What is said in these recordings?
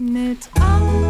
Mit Anke,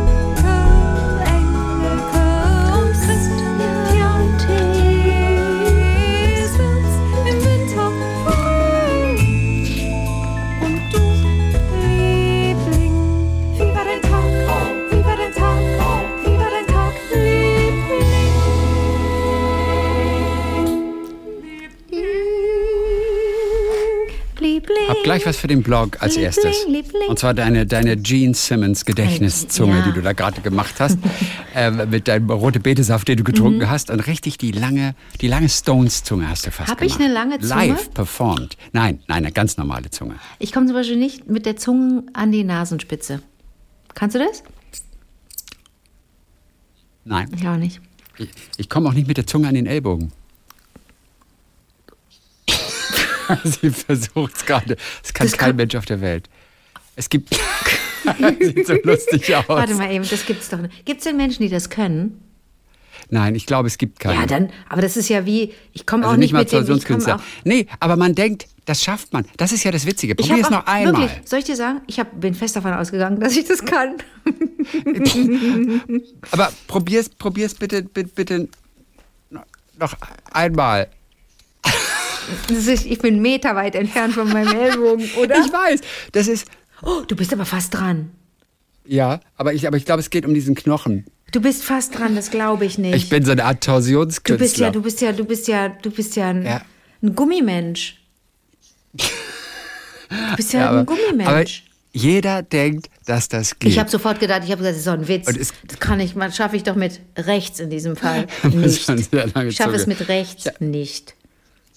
was für den Blog als erstes. Und zwar deine, deine Gene Simmons Gedächtniszunge, Ja. die du da gerade gemacht hast. äh, mit deinem rote Betesaft, den du getrunken Mhm. hast. Und richtig die lange, die lange Stones-Zunge hast du fast Hab ich gemacht. eine lange Zunge? Live performed. Nein, nein, eine ganz normale Zunge. Ich komme zum Beispiel nicht mit der Zunge an die Nasenspitze. Kannst du das? Nein, Ich auch nicht. ich, ich komme auch nicht mit der Zunge an den Ellbogen. Sie versucht es gerade. Das kann Das kein kann- Mensch auf der Welt. Es gibt. Sieht so lustig aus. Warte mal eben, das gibt's doch nicht. Gibt es denn Menschen, die das können? Nein, ich glaube, es gibt keine. Ja, dann, aber das ist ja wie, ich komme Also auch nicht nicht mit dem, ich komm Masturbtionskünstler. auch, Nee, aber man denkt, das schafft man. Das ist ja das Witzige. ich Probier es noch einmal. Wirklich, soll ich dir sagen, ich hab, bin fest davon ausgegangen, dass ich das kann. Aber probier's, probier's bitte, bitte, bitte noch einmal. Ich bin meterweit entfernt von meinem Ellbogen, oder? Ich weiß, das ist. Oh, du bist aber fast dran. Ja, aber ich, aber ich glaube, es geht um diesen Knochen. Du bist fast dran, das glaube ich nicht. Ich bin so eine Art Torsionskünstler. du bist ja, du bist ja, du bist ja, du bist ja ein, Ja. ein Gummimensch. Du bist ja, Ja, aber, ein Gummimensch. jeder denkt, dass das geht. Ich habe sofort gedacht, ich habe gesagt, das ist doch ein Witz. Und es- das kann ich, man schaffe ich doch mit rechts in diesem Fall nicht. Ich schaffe es mit rechts nicht.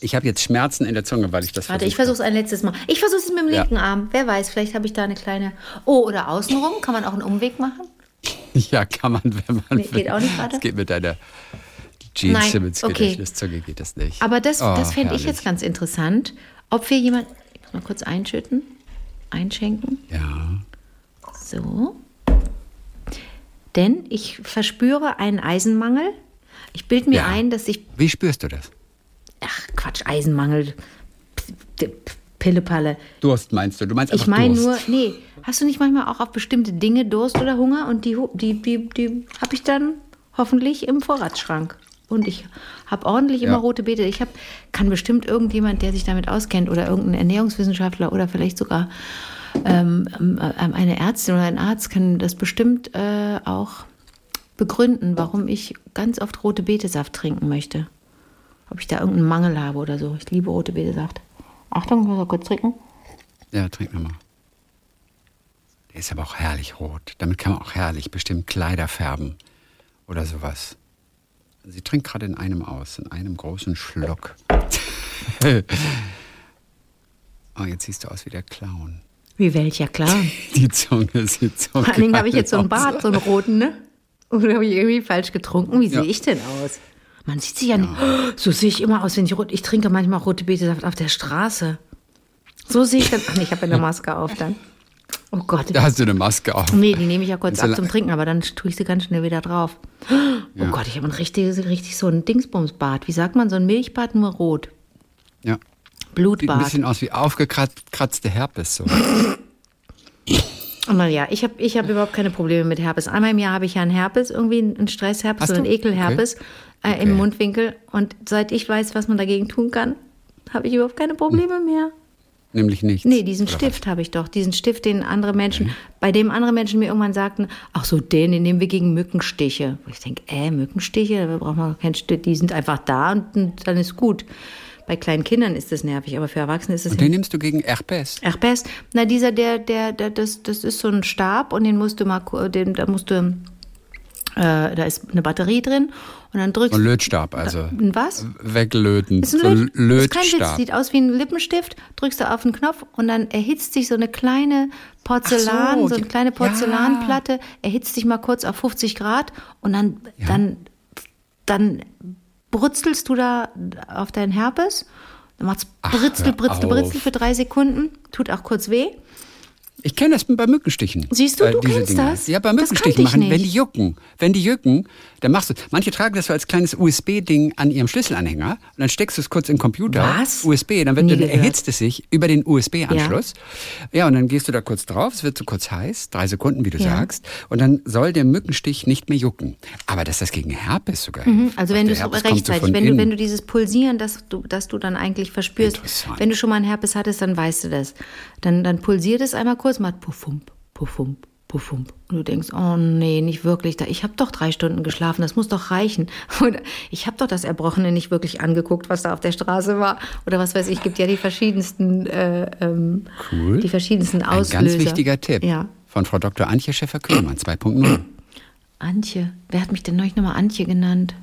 Ich habe jetzt Schmerzen in der Zunge, weil ich das Warte, ich versuche es ein letztes Mal. Ich versuche es mit dem Ja. linken Arm. Wer weiß, vielleicht habe ich da eine kleine. Oh, oder außenrum? Kann man auch einen Umweg machen? Ja, kann man, wenn man Nee, geht auch nicht, warte. Es geht mit deiner Gene Nein, Simmons okay. Gedächtniszunge geht das nicht. Aber das, Oh, das fände ich jetzt ganz interessant. Ob wir jemand. Ich muss mal kurz einschütten. Einschenken. Ja. So. Denn ich verspüre einen Eisenmangel. Ich bilde mir Ja. ein, dass ich Wie spürst du das? Ach, Quatsch, Eisenmangel. Pillepalle. Durst meinst du? Du meinst einfach Ich meine nur, nee, hast du nicht manchmal auch auf bestimmte Dinge Durst oder Hunger und die, die, die, die habe ich dann hoffentlich im Vorratsschrank. Und ich habe ordentlich immer Ja. rote Beete. Ich hab, kann bestimmt irgendjemand, der sich damit auskennt oder irgendein Ernährungswissenschaftler oder vielleicht sogar ähm, ähm, eine Ärztin oder ein Arzt kann das bestimmt äh, auch begründen, warum ich ganz oft rote Betesaft trinken möchte. Ob ich da irgendeinen Mangel habe oder so. Ich liebe rote Betesaft. Achtung, ich muss mal kurz trinken. Ja, trink nochmal. Der ist aber auch herrlich rot. Damit kann man auch herrlich bestimmt Kleider färben oder sowas. Sie trinkt gerade in einem aus, in einem großen Schluck. oh, jetzt siehst du aus wie der Clown. Wie welcher, klar. Die Zunge sieht so Vor allen Dingen habe ich jetzt so einen. Bart, so einen roten, ne? Oder habe ich irgendwie falsch getrunken? Wie Ja. sehe ich denn aus? Man sieht sich ja nicht. So sehe ich immer aus, wenn ich rot. Ich trinke manchmal rote Betesaft auf der Straße. So sehe ich dann. Ach nee, ich habe ja eine Maske auf dann. Oh Gott. Da hast du eine Maske auf. Nee, die nehme ich ja kurz ab zum Trinken, aber dann tue ich sie ganz schnell wieder drauf. Oh Gott, ich habe ein richtig, richtig so ein Dingsbumsbart. Wie sagt man, so ein Milchbart, nur rot. Ja. Sieht ein bisschen aus wie aufgekratzte Herpes. So. Und na ja, ich habe ich hab überhaupt keine Probleme mit Herpes. Einmal im Jahr habe ich ja einen Herpes, irgendwie einen Stressherpes Hast oder einen? Ekelherpes äh, Okay. im Mundwinkel. Und seit ich weiß, was man dagegen tun kann, habe ich überhaupt keine Probleme mehr. Nämlich nichts. Nee, diesen Oder Stift habe ich doch. Diesen Stift, den andere Menschen, bei dem andere Menschen mir irgendwann sagten, ach so, den, den nehmen wir gegen Mückenstiche. Wo ich denke, äh, Mückenstiche, da braucht man keinen Stift, die sind einfach da und dann ist gut. Bei kleinen Kindern ist das nervig, aber für Erwachsene ist es Und den nimmst du gegen Herpes. Herpes, na dieser, der, der, der, das, das ist so ein Stab und den musst du mal, den, da musst du, äh, da ist eine Batterie drin und dann drückst So ein Lötstab, also. Ein was? Weglöten. Das ist so ein ein Löt, das ist kein Witz, Lötstab. sieht aus wie ein Lippenstift, drückst du auf den Knopf und dann erhitzt sich so eine kleine Porzellan, so, so, eine ja. kleine Porzellanplatte, erhitzt sich mal kurz auf 50 Grad und dann, dann, dann brutzelst du da auf deinen Herpes, dann macht's Ach, britzel, britzel, britzel für drei Sekunden, tut auch kurz weh. Ich kenne das bei Mückenstichen. Siehst du, äh, du kennst Dinger. das? Ja, bei Mückenstichen machen, wenn die jucken. Wenn die jucken, dann machst du. Manche tragen das so als kleines USB-Ding an ihrem Schlüsselanhänger und dann steckst du es kurz in den Computer. Was? USB, dann, wird, dann erhitzt es sich über den USB-Anschluss. Ja. und dann gehst du da kurz drauf, es wird so kurz heiß, drei Sekunden, wie du Ja. sagst, und dann soll der Mückenstich nicht mehr jucken. Aber dass das gegen Herpes sogar hilft. Also wenn du es so rechtzeitig, wenn du, wenn du dieses Pulsieren, das du, das du dann eigentlich verspürst, wenn du schon mal einen Herpes hattest, dann weißt du das. Dann, dann pulsiert es einmal kurz, macht puffump, puffump. Und du denkst, oh nee, nicht wirklich. Da- Ich habe doch drei Stunden geschlafen, das muss doch reichen. Oder ich habe doch das Erbrochene nicht wirklich angeguckt, was da auf der Straße war. Oder was weiß ich, gibt ja die verschiedensten, äh, ähm, Cool. die verschiedensten Ein Auslöser. ganz wichtiger Tipp Ja. von Frau Dr. Antje Schäfer-Kühlmann 2.0. Antje. Wer hat mich denn neulich nochmal Antje genannt?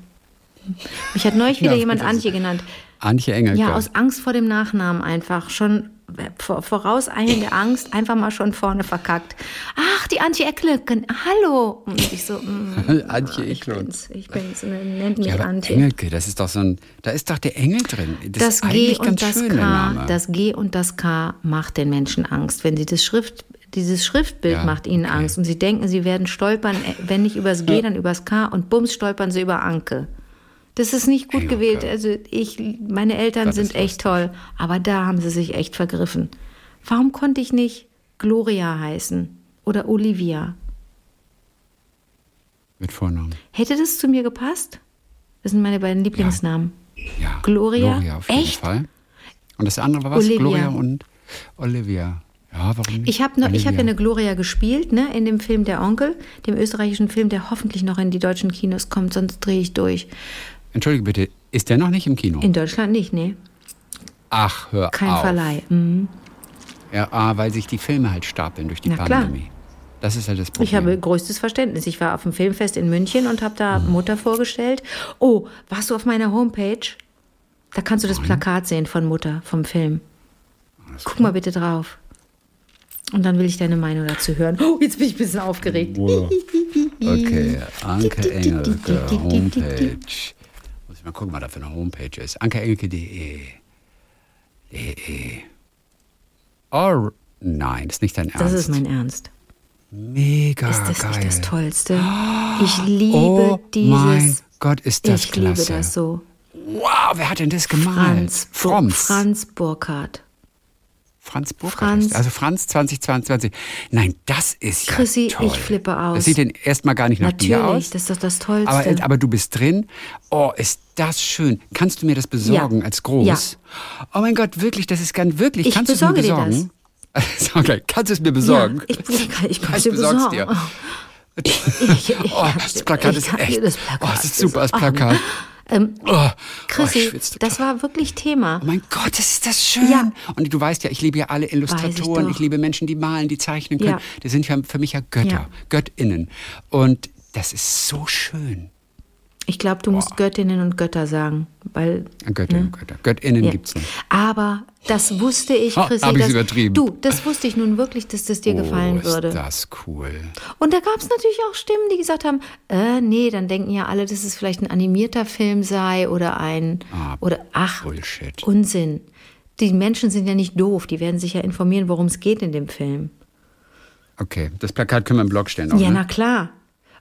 Mich hat neulich wieder Ja, jemand Antje genannt. Antje Engelke. Ja, aus Angst vor dem Nachnamen einfach. Schon vorauseilende Angst, einfach mal schon vorne verkackt. Ach, die Antje Ecklöcken, hallo. Und ich so, mm, Antje bin's, ich bin's, nennt mich Ja, aber Antje. Engelke, das ist doch so ein, da ist doch der Engel drin. Das, Das G und das schön, K, das G und das K macht den Menschen Angst. Wenn sie das Schrift, dieses Schriftbild Ja, macht ihnen okay. Angst und sie denken, sie werden stolpern, äh, wenn nicht übers G, dann übers K und bums stolpern sie über Anke. Das ist nicht gut Engelke. gewählt. Also ich, meine Eltern Das sind echt toll, aber da haben sie sich echt vergriffen. Warum konnte ich nicht Gloria heißen oder Olivia? Mit Vornamen. Hätte das zu mir gepasst? Das sind meine beiden Lieblingsnamen. Ja. Gloria? Gloria auf jeden Echt? Fall. Und das andere war was? Olivia. Gloria und Olivia. Ja, warum nicht? Ich habe hab ja eine Gloria gespielt, ne, in dem Film Der Onkel, dem österreichischen Film, der hoffentlich noch in die deutschen Kinos kommt, sonst drehe ich durch. Entschuldige bitte, ist der noch nicht im Kino? In Deutschland nicht, nee. Ach, hör Kein auf. Verleih. Mhm. Ja, ah, weil sich die Filme halt stapeln durch die Na klar. Pandemie. Das ist halt das Problem. Ich habe größtes Verständnis. Ich war auf dem Filmfest in München und habe da Mhm. Mutter vorgestellt. Oh, warst du auf meiner Homepage? Da kannst du das Plakat sehen von Mutter, vom Film. Guck mal bitte drauf. Und dann will ich deine Meinung dazu hören. Oh, jetzt bin ich ein bisschen aufgeregt. Okay, Anke Engelke, Homepage. Muss ich mal gucken, was da für eine Homepage ist. AnkeEngelke.de. De. Oh, nein, ist nicht dein Ernst. Das ist mein Ernst. Mega Ist das geil. nicht das Tollste? Ich liebe oh dieses. mein Gott, ist das ich klasse. liebe das so. Wow, wer hat denn das gemalt? Franz, Bur- Franz. Franz Burkhardt. Franz Burkhardt. Also Franz 2022. Nein, das ist ja Chrissy, toll. ich flippe aus. Das sieht denn erstmal gar nicht nach dir Natürlich, aus. das ist doch das Tollste. Aber, aber du bist drin. Oh, ist das schön. Kannst du mir das besorgen Ja. als groß? Ja. Oh mein Gott, wirklich, das ist ganz wirklich. Ich Kannst du es mir besorge dir besorgen? okay, kannst du es mir besorgen? Ja, ich, ich, kann- ich Ich besorg's besorgen. dir. Ich, ich, Oh, das Plakat ich ist echt. Das Plakat oh, das ist super, das Oh, Plakat. Ähm, Oh, oh, Chrissy, ich total. das war wirklich Thema. Oh mein Gott, das ist das schön. Ja. Und du weißt ja, ich liebe ja alle Illustratoren, doch. ich, liebe Menschen, die malen, die zeichnen können. Ja. Die sind ja für mich ja Götter, Ja. Göttinnen. Und das ist so schön. Ich glaube, du musst Göttinnen und Götter sagen, weil Göttinnen, Götter. Göttinnen Ja. gibt's nicht. Aber das wusste ich, Ha, Chrissy. hab ich's dass- übertrieben. Du, das wusste ich nun wirklich, dass das dir gefallen oh, ist würde. das cool. Und da gab es natürlich auch Stimmen, die gesagt haben, äh, nee, dann denken ja alle, dass es vielleicht ein animierter Film sei oder ein Ah, oder ach, Bullshit. Unsinn. Die Menschen sind ja nicht doof, die werden sich ja informieren, worum es geht in dem Film. Okay, das Plakat können wir im Blog stellen. Auch, Ja, ne? na klar.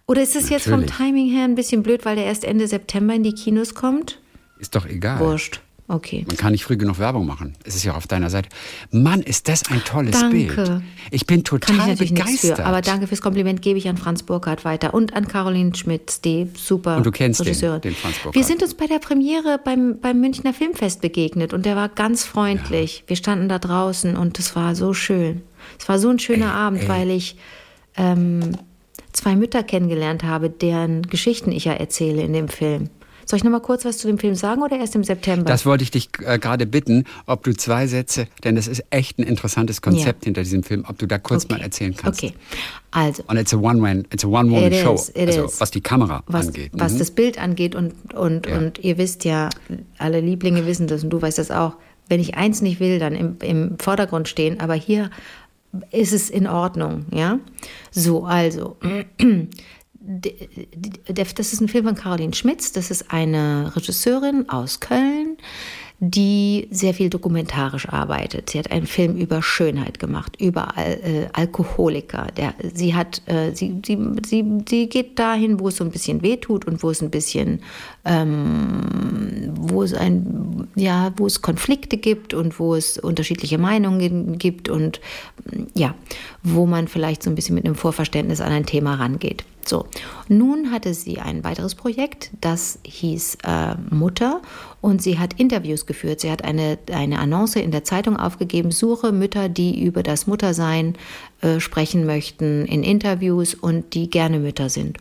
Oder ist es jetzt vom. Timing her ein bisschen blöd, weil der erst Ende September in die Kinos kommt? Ist doch egal. Wurscht. Okay. Man kann nicht früh genug Werbung machen. Es ist ja auch auf deiner Seite. Mann, ist das ein tolles Danke. Bild. Ich bin Kann ich total natürlich nichts begeistert. für. Aber danke fürs Kompliment gebe ich an Franz Burkhardt weiter und an Caroline Schmitz, die super Und du kennst den, Regisseurin. den Franz Burkhardt. Wir sind uns bei der Premiere beim, beim Münchner Filmfest begegnet und der war ganz freundlich. Wir standen da draußen und es war so schön. Es war so ein schöner Abend, weil ich ähm, zwei Mütter kennengelernt habe, deren Geschichten ich ja erzähle in dem Film. Soll ich noch mal kurz was zu dem Film sagen oder erst im September? Das wollte ich dich äh, gerade bitten, ob du zwei Sätze, denn das ist echt ein interessantes Konzept Ja. hinter diesem Film, ob du da kurz Okay. mal erzählen kannst. Okay, also Und it's a one-man, it's a one-woman It show, is, also is. was die Kamera was, angeht. was Mhm. das Bild angeht und, und, Ja. und ihr wisst ja, alle Lieblinge wissen das und du weißt das auch, wenn ich eins nicht will, dann im, im Vordergrund stehen, aber hier ist es in Ordnung, ja? So, also, das ist ein Film von Caroline Schmitz, das ist eine Regisseurin aus Köln, die sehr viel dokumentarisch arbeitet. Sie hat einen Film über Schönheit gemacht, über Al äh, Alkoholiker. Der, sie, hat, äh, sie, sie, sie, sie geht dahin, wo es so ein bisschen wehtut und wo es ein bisschen, ähm, wo es ein, ja, wo es Konflikte gibt und wo es unterschiedliche Meinungen gibt und ja, wo man vielleicht so ein bisschen mit einem Vorverständnis an ein Thema rangeht. So, nun hatte sie ein weiteres Projekt, das hieß äh, Mutter und sie hat Interviews geführt. Sie hat eine, eine Annonce in der Zeitung aufgegeben, suche Mütter, die über das Muttersein äh, sprechen möchten in Interviews und die gerne Mütter sind.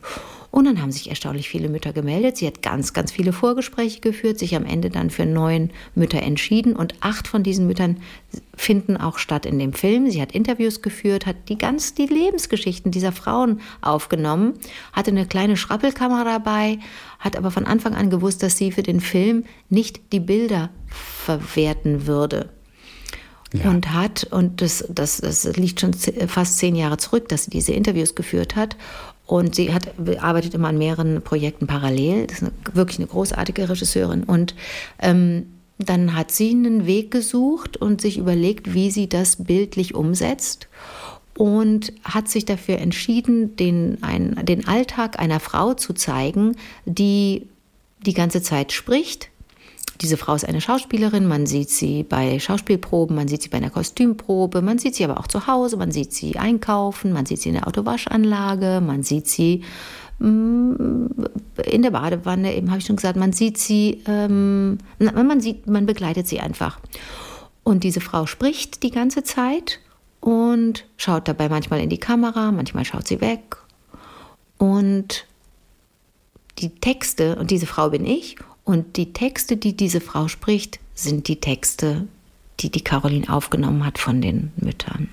Und dann haben sich erstaunlich viele Mütter gemeldet. Sie hat ganz, ganz viele Vorgespräche geführt, sich am Ende dann für neun Mütter entschieden. Und acht von diesen Müttern finden auch statt in dem Film. Sie hat Interviews geführt, hat die ganz die Lebensgeschichten dieser Frauen aufgenommen, hatte eine kleine Schrappelkamera dabei, hat aber von Anfang an gewusst, dass sie für den Film nicht die Bilder verwerten würde. Ja. Und hat, und das, das, das liegt schon fast zehn Jahre zurück, dass sie diese Interviews geführt hat. Und sie hat, arbeitet immer an mehreren Projekten parallel. Das ist eine, wirklich eine großartige Regisseurin. Und ähm, dann hat sie einen Weg gesucht und sich überlegt, wie sie das bildlich umsetzt. Und hat sich dafür entschieden, den, ein, den Alltag einer Frau zu zeigen, die die ganze Zeit spricht, diese Frau ist eine Schauspielerin, man sieht sie bei Schauspielproben, man sieht sie bei einer Kostümprobe, man sieht sie aber auch zu Hause, man sieht sie einkaufen, man sieht sie in der Autowaschanlage, man sieht sie mm, in der Badewanne, eben habe ich schon gesagt, man sieht sie, ähm, man sieht, man begleitet sie einfach. Und diese Frau spricht die ganze Zeit und schaut dabei manchmal in die Kamera, manchmal schaut sie weg. Und die Texte, und diese Frau bin ich, und die Texte, die diese Frau spricht, sind die Texte, die die Caroline aufgenommen hat von den Müttern.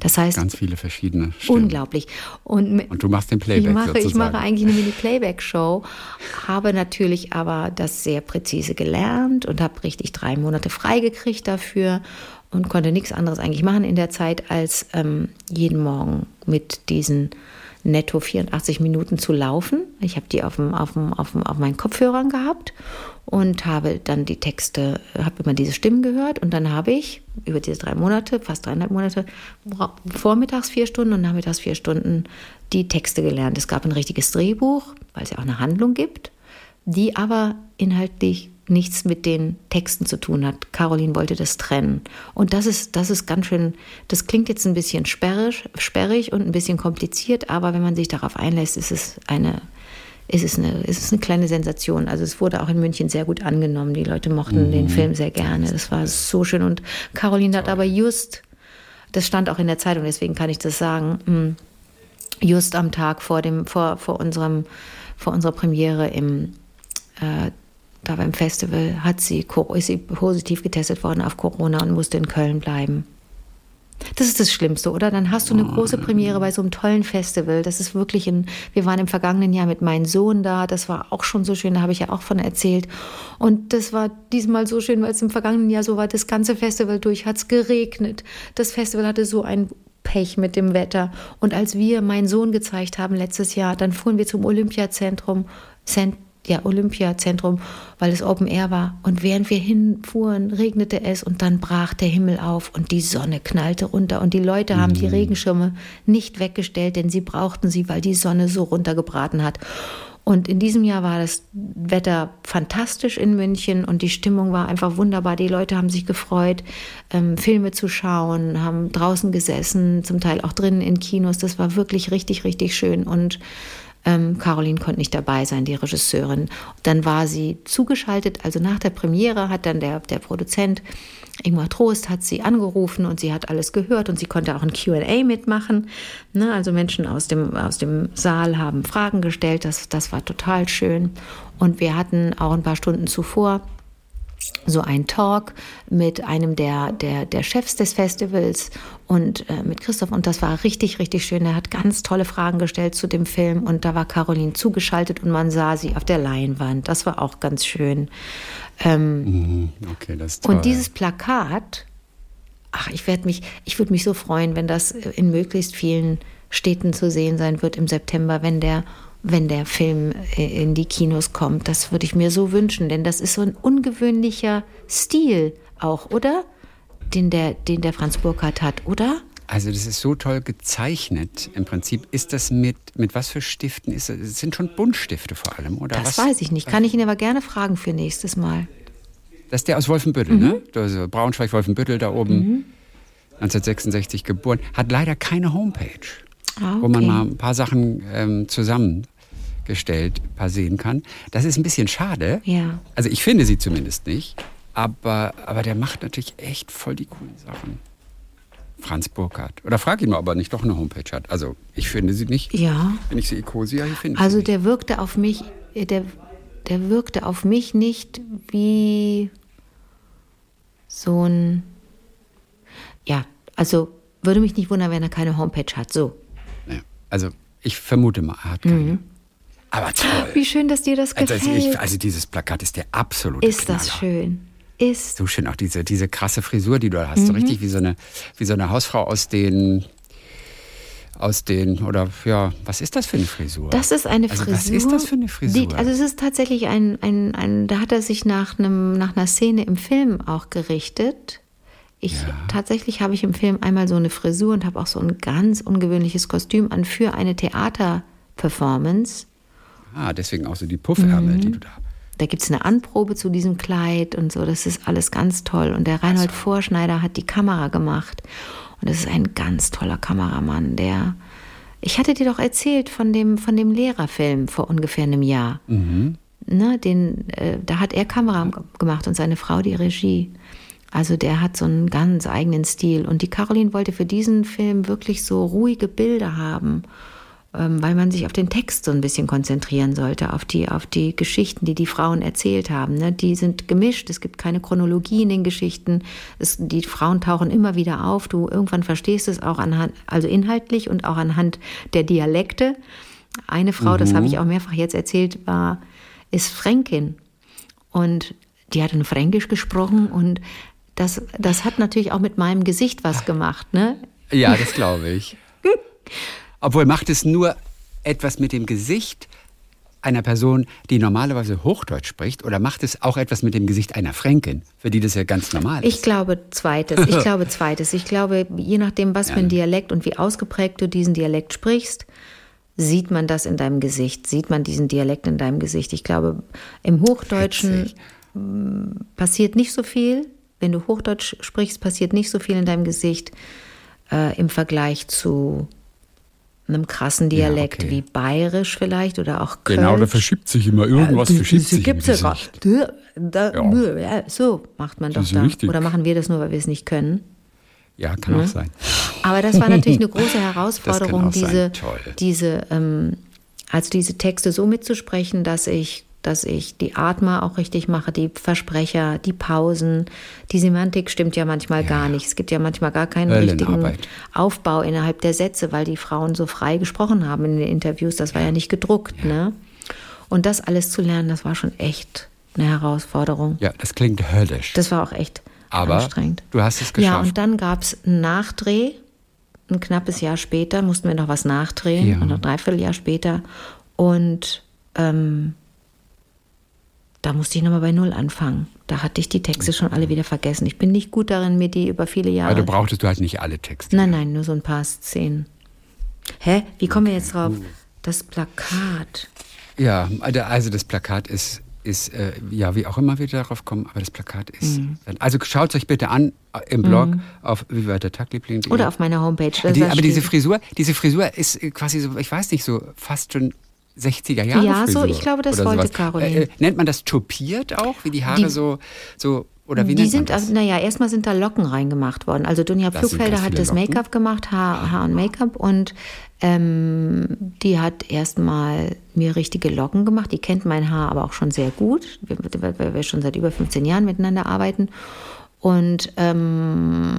Das heißt, ganz viele verschiedene Stimmen. Unglaublich. Und, und, du machst den Playback ich mache, sozusagen. Ich mache eigentlich eine Mini-Playback-Show, habe natürlich aber das sehr präzise gelernt und habe richtig drei Monate freigekriegt dafür und konnte nichts anderes eigentlich machen in der Zeit, als ähm, jeden Morgen mit diesen netto 84 Minuten zu laufen. Ich habe die auf, dem, auf, dem, auf, dem, auf meinen Kopfhörern gehabt und habe dann die Texte, habe immer diese Stimmen gehört und dann habe ich über diese drei Monate, fast dreieinhalb Monate, vormittags vier Stunden und nachmittags vier Stunden die Texte gelernt. Es gab ein richtiges Drehbuch, weil es ja auch eine Handlung gibt, die aber inhaltlich nichts mit den Texten zu tun hat. Caroline wollte das trennen. Und das ist, das ist ganz schön, das klingt jetzt ein bisschen sperrig, sperrig und ein bisschen kompliziert, aber wenn man sich darauf einlässt, ist es eine, ist es eine, ist es eine kleine Sensation. Also es wurde auch in München sehr gut angenommen. Die Leute mochten mhm. den Film sehr gerne. Das war so schön. Und Caroline hat aber just, das stand auch in der Zeitung, deswegen kann ich das sagen, hm, just am Tag vor dem, vor, vor unserem, vor unserer Premiere im äh, da beim Festival hat sie, ist sie positiv getestet worden auf Corona und musste in Köln bleiben. Das ist das Schlimmste, oder? Dann hast du eine große Premiere bei so einem tollen Festival. Das ist wirklich ein, wir waren im vergangenen Jahr mit meinem Sohn da. Das war auch schon so schön, da habe ich ja auch von erzählt. Und das war diesmal so schön, weil es im vergangenen Jahr so war. Das ganze Festival durch hat es geregnet. Das Festival hatte so ein Pech mit dem Wetter. Und als wir meinen Sohn gezeigt haben letztes Jahr, dann fuhren wir zum Olympiazentrum, ja, Olympiazentrum, weil es Open Air war. Und während wir hinfuhren, regnete es und dann brach der Himmel auf und die Sonne knallte runter. Und die Leute haben die mhm. Regenschirme nicht weggestellt, denn sie brauchten sie, weil die Sonne so runtergebraten hat. Und in diesem Jahr war das Wetter fantastisch in München und die Stimmung war einfach wunderbar. Die Leute haben sich gefreut, ähm, Filme zu schauen, haben draußen gesessen, zum Teil auch drinnen in Kinos. Das war wirklich richtig, richtig schön. Und ähm, Caroline konnte nicht dabei sein, die Regisseurin. Dann war sie zugeschaltet, also nach der Premiere hat dann der, der Produzent Ingmar Trost hat sie angerufen und sie hat alles gehört und sie konnte auch ein QA mitmachen. Ne, also Menschen aus dem, aus dem Saal haben Fragen gestellt, das, das war total schön. Und wir hatten auch ein paar Stunden zuvor so ein Talk mit einem der, der, der Chefs des Festivals und äh, mit Christoph. Und das war richtig, richtig schön. Er hat ganz tolle Fragen gestellt zu dem Film und da war Caroline zugeschaltet und man sah sie auf der Leinwand. Das war auch ganz schön. Ähm, mhm. okay, das ist toll. Und dieses Plakat, ach, ich werde mich, ich würde mich so freuen, wenn das in möglichst vielen Städten zu sehen sein wird im September, wenn der wenn der Film äh, in die Kinos kommt. Das würde ich mir so wünschen, denn das ist so ein ungewöhnlicher Stil auch, oder? Den der, den der Franz Burkhardt hat, oder? Also das ist so toll gezeichnet. Im Prinzip ist das mit, mit was für Stiften? Ist das, das sind schon Buntstifte vor allem, oder? Das was? weiß ich nicht. Kann ich ihn aber gerne fragen für nächstes Mal. Das ist der aus Wolfenbüttel, ne? Also Braunschweig-Wolfenbüttel da oben. 1966 geboren. Hat leider keine Homepage, Ah, wo man okay. mal ein paar Sachen ähm, zusammengestellt, paar sehen kann. Das ist ein bisschen schade. Ja. Also ich finde sie zumindest nicht. Aber, aber der macht natürlich echt voll die coolen Sachen. Franz Burkhardt. Oder frag ihn mal, ob er nicht doch eine Homepage hat. Also ich finde sie nicht. Ja. Wenn ich sie Ecosia hier finde. ich Also sie nicht. der wirkte auf mich, äh, der, der wirkte auf mich nicht wie so ein, ja, also würde mich nicht wundern, wenn er keine Homepage hat. So. Ja. Also ich vermute mal, er hat keine. Aber toll. Wie schön, dass dir das Also, gefällt. also, ich, also dieses Plakat ist der absolute ist das Knaller. schön. Ist. So schön auch diese, diese krasse Frisur, die du da hast. Mhm. So richtig wie so, eine, wie so eine Hausfrau aus den, aus den, oder ja, was ist das für eine Frisur? Das ist eine also, Frisur. Was ist das für eine Frisur? Die, also es ist tatsächlich ein, ein, ein, da hat er sich nach, einem, nach einer Szene im Film auch gerichtet. Ich, Tatsächlich habe ich im Film einmal so eine Frisur und habe auch so ein ganz ungewöhnliches Kostüm an für eine Theaterperformance. Ah, deswegen auch so die Puffärmel, Mhm. die du da. Da gibt es eine Anprobe zu diesem Kleid und so. Das ist alles ganz toll. Und der Reinhold Vorschneider hat die Kamera gemacht. Und das ist ein ganz toller Kameramann, der. Ich hatte dir doch erzählt von dem, von dem Lehrerfilm vor ungefähr einem Jahr. Ne, den, äh, da hat er Kamera gemacht und seine Frau die Regie. Also der hat so einen ganz eigenen Stil. Und die Caroline wollte für diesen Film wirklich so ruhige Bilder haben weil man sich auf den Text so ein bisschen konzentrieren sollte, auf die, auf die Geschichten, die die Frauen erzählt haben. Ne? Die sind gemischt, es gibt keine Chronologie in den Geschichten, es, die Frauen tauchen immer wieder auf, du irgendwann verstehst es auch anhand, also inhaltlich und auch anhand der Dialekte. Eine Frau, das habe ich auch mehrfach jetzt erzählt, war, ist Fränkin und die hat in Fränkisch gesprochen und das, das hat natürlich auch mit meinem Gesicht was gemacht, ne? Ja, das glaube ich. Obwohl macht es nur etwas mit dem Gesicht einer Person, die normalerweise Hochdeutsch spricht, oder macht es auch etwas mit dem Gesicht einer Fränkin, für die das ja ganz normal ist? Ich glaube zweites. Ich glaube zweites. Ich glaube, je nachdem, was für ein Dialekt und wie ausgeprägt du diesen Dialekt sprichst, sieht man das in deinem Gesicht, sieht man diesen Dialekt in deinem Gesicht. Ich glaube, im Hochdeutschen Witzig. m, passiert nicht so viel. Wenn du Hochdeutsch sprichst, passiert nicht so viel in deinem Gesicht äh, im Vergleich zu einem krassen Dialekt okay. wie Bayerisch vielleicht oder auch Kölsch. Genau, da verschiebt sich immer irgendwas, Ja, verschiebt sich im gibt's ja gar- Gesicht. Da, da, Ja. ja, So macht man doch Das da. richtig. Oder machen wir das nur, weil wir es nicht können? Ja, kann auch sein. Aber das war natürlich eine große Herausforderung, diese, diese, ähm, also diese Texte so mitzusprechen, dass ich, dass ich die Atmer auch richtig mache, die Versprecher, die Pausen. Die Semantik stimmt ja manchmal gar nicht. Es gibt ja manchmal gar keinen richtigen. Aufbau innerhalb der Sätze, weil die Frauen so frei gesprochen haben in den Interviews. Das war ja nicht gedruckt, ne? Und das alles zu lernen, das war schon echt eine Herausforderung. Ja, das klingt höllisch. Das war auch echt Aber anstrengend. du hast es Ja, geschafft. und dann gab es einen Nachdreh. Ein knappes Jahr später mussten wir noch was nachdrehen, Ja. ein Dreivierteljahr später. Und ähm, da musste ich nochmal bei Null anfangen. Da hatte ich die Texte schon alle wieder vergessen. Ich bin nicht gut darin, mir die über viele Jahre. Aber du brauchtest du halt nicht alle Texte. nein, nein, nur so ein paar Szenen. Hä? Wie kommen wir jetzt drauf? Das Plakat. Ja, also das Plakat ist, ist äh, ja, wie auch immer wir darauf kommen, aber das Plakat ist. Mhm. Also schaut es euch bitte an äh, im Blog auf wie war der Tagliebling. Oder auf meiner Homepage. Die, aber diese Frisur, diese Frisur ist quasi so, ich weiß nicht, so fast schon 60er Jahre Ja, so, Frisur ich glaube, das wollte sowas. Caroline. Äh, äh, nennt man das tupiert auch, wie die Haare Die- so, so oder wie die nennt sind, das? also, naja, erstmal sind da Locken reingemacht worden. Also Dunja Da sind Pflugfelder ganz hat das. Make-up gemacht, Haar, Haar und Make-up und ähm, die hat erstmal mir richtige Locken gemacht. Die kennt mein Haar aber auch schon sehr gut, weil weil wir schon seit über 15 Jahren miteinander arbeiten. Und ähm,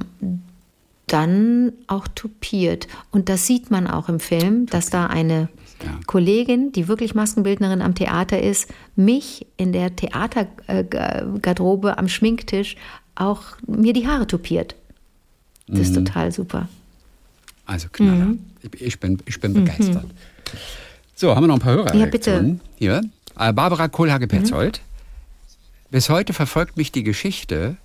dann auch tupiert. Und das sieht man auch im Film, dass da eine Ja. Kollegin, die wirklich Maskenbildnerin am Theater ist, mich in der Theatergarderobe am Schminktisch auch mir die Haare tupiert. Das Mhm. ist total super. Also Knaller. Mhm. Ich, ich bin, ich bin begeistert. So, haben wir noch ein paar Hörer. Ja, bitte. Hier. Äh, Barbara Kohlhage-Petzold. Mhm. Bis heute verfolgt mich die Geschichte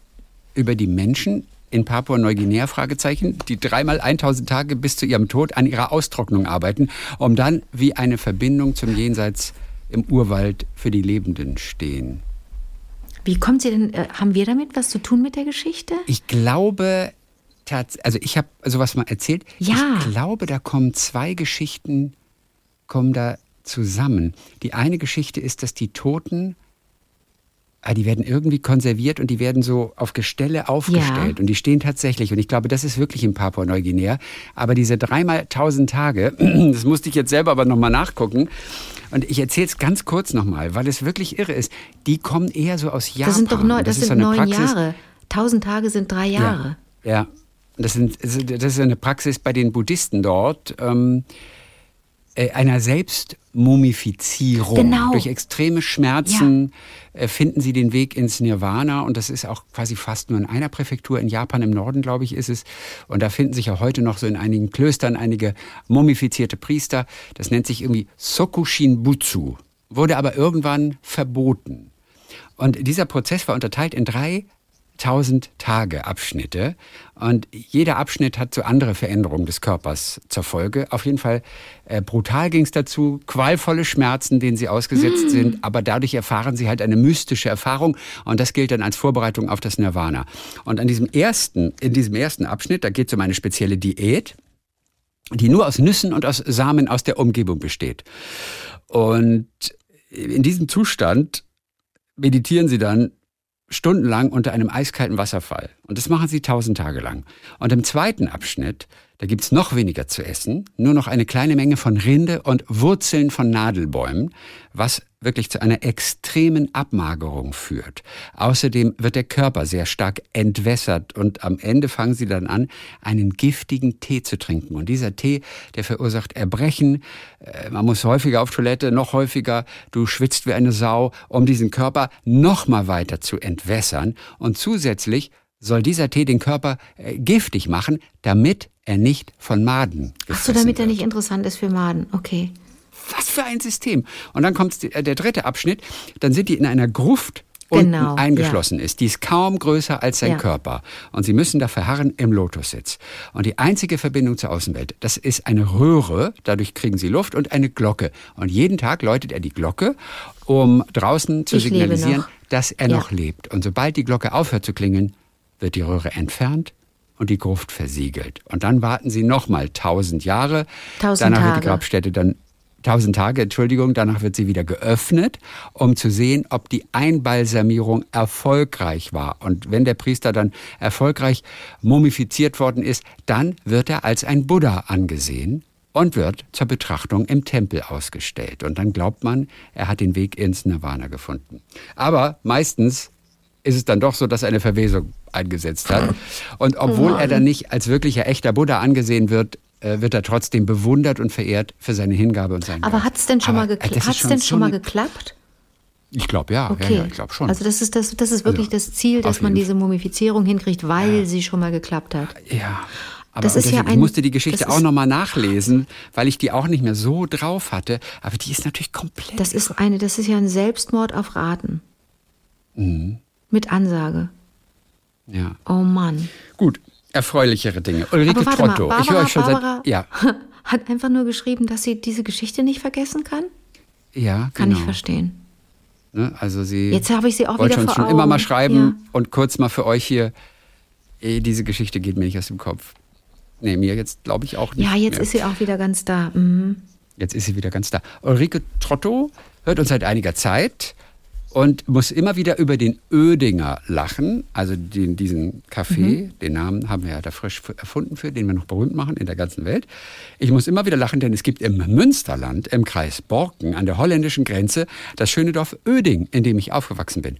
über die Menschen in Papua-Neuguinea, Fragezeichen, die dreimal 1000 Tage bis zu ihrem Tod an ihrer Austrocknung arbeiten, um dann wie eine Verbindung zum Jenseits im Urwald für die Lebenden stehen. Wie kommt sie denn, äh, haben wir damit was zu tun mit der Geschichte? Ich glaube, also ich habe sowas mal erzählt. Ja. Ich glaube, da kommen zwei Geschichten, kommen da zusammen. Die eine Geschichte ist, dass die Toten ah, die werden irgendwie konserviert und die werden so auf Gestelle aufgestellt. Ja. Und die stehen tatsächlich. Und ich glaube, das ist wirklich in Papua-Neuguinea. Aber diese dreimal tausend Tage, das musste ich jetzt selber aber nochmal nachgucken. Und ich erzähle es ganz kurz nochmal, weil es wirklich irre ist. Die kommen eher so aus Japan. Das sind doch neun, das, das sind so neun Praxis. Jahre. Tausend Tage sind drei Jahre. Ja, ja. Das, sind, das ist eine Praxis bei den Buddhisten dort. Ähm, äh, einer Selbstmumifizierung. Genau. Durch extreme Schmerzen ja. Äh, finden sie den Weg ins Nirvana und das ist auch quasi fast nur in einer Präfektur in Japan im Norden, glaube ich, ist es. Und da finden sich auch heute noch so in einigen Klöstern einige mumifizierte Priester. Das nennt sich irgendwie Sokushinbutsu, wurde aber irgendwann verboten. Und dieser Prozess war unterteilt in drei 1000 Tage Abschnitte und jeder Abschnitt hat so andere Veränderungen des Körpers zur Folge. Auf jeden Fall äh, brutal ging es dazu, qualvolle Schmerzen, denen sie ausgesetzt mm. sind, aber dadurch erfahren sie halt eine mystische Erfahrung und das gilt dann als Vorbereitung auf das Nirvana. Und an diesem ersten, in diesem ersten Abschnitt, da geht es um eine spezielle Diät, die nur aus Nüssen und aus Samen aus der Umgebung besteht. Und in diesem Zustand meditieren sie dann stundenlang unter einem eiskalten Wasserfall. Und das machen sie tausend Tage lang. Und im zweiten Abschnitt, da gibt's noch weniger zu essen, nur noch eine kleine Menge von Rinde und Wurzeln von Nadelbäumen, was wirklich zu einer extremen Abmagerung führt. Außerdem wird der Körper sehr stark entwässert und am Ende fangen sie dann an, einen giftigen Tee zu trinken. Und dieser Tee, der verursacht Erbrechen, äh, man muss häufiger auf Toilette, noch häufiger, du schwitzt wie eine Sau, um diesen Körper noch mal weiter zu entwässern. Und zusätzlich soll dieser Tee den Körper äh, giftig machen, damit er nicht von Maden Ach so, damit er nicht interessant ist für Maden. Okay was für ein System. Und dann kommt äh, der dritte Abschnitt, dann sind die in einer Gruft genau, eingeschlossen ja. ist. Die ist kaum größer als sein ja. Körper. Und sie müssen da verharren im Lotussitz. Und die einzige Verbindung zur Außenwelt, das ist eine Röhre, dadurch kriegen sie Luft und eine Glocke. Und jeden Tag läutet er die Glocke, um draußen zu ich signalisieren, dass er ja. noch lebt. Und sobald die Glocke aufhört zu klingeln, wird die Röhre entfernt und die Gruft versiegelt. Und dann warten sie nochmal tausend Jahre. Tausend Danach Tage. wird die Grabstätte dann 1000 Tage, Entschuldigung, danach wird sie wieder geöffnet, um zu sehen, ob die Einbalsamierung erfolgreich war. Und wenn der Priester dann erfolgreich mumifiziert worden ist, dann wird er als ein Buddha angesehen und wird zur Betrachtung im Tempel ausgestellt. Und dann glaubt man, er hat den Weg ins Nirvana gefunden. Aber meistens ist es dann doch so, dass eine Verwesung eingesetzt hat. Und obwohl er dann nicht als wirklicher echter Buddha angesehen wird, äh, wird er trotzdem bewundert und verehrt für seine Hingabe und seinen Aber hat es denn schon, mal, gekla hat's schon, denn schon mal geklappt? Ich glaube ja, okay. ja, ja, ich glaube schon. Also das ist, das, das ist wirklich also, das Ziel, dass man diese Mumifizierung hinkriegt, weil ja. sie schon mal geklappt hat. Ja. Aber das ist ja ein, ich musste die Geschichte auch nochmal nachlesen, weil ich die auch nicht mehr so drauf hatte. Aber die ist natürlich komplett. Das ist eine, das ist ja ein Selbstmord auf Raten. Mhm. Mit Ansage. Ja. Oh Mann. Gut, erfreulichere Dinge. Ulrike Trotto. Mal, Barbara, ich höre euch schon Barbara seit. Ja. Hat einfach nur geschrieben, dass sie diese Geschichte nicht vergessen kann? Ja, genau. Kann ich verstehen. Ne, also sie. Jetzt habe ich sie auch wollte wieder uns schon Augen. immer mal schreiben ja. und kurz mal für euch hier. Ey, diese Geschichte geht mir nicht aus dem Kopf. Nee, mir jetzt glaube ich auch nicht. Ja, jetzt mehr. ist sie auch wieder ganz da. Mhm. Jetzt ist sie wieder ganz da. Ulrike Trotto hört uns seit einiger Zeit und muss immer wieder über den Ödinger lachen, also den, diesen Kaffee, mhm. den Namen haben wir ja da frisch erfunden für, den wir noch berühmt machen in der ganzen Welt. Ich muss immer wieder lachen, denn es gibt im Münsterland, im Kreis Borken, an der holländischen Grenze, das schöne Dorf Öding, in dem ich aufgewachsen bin.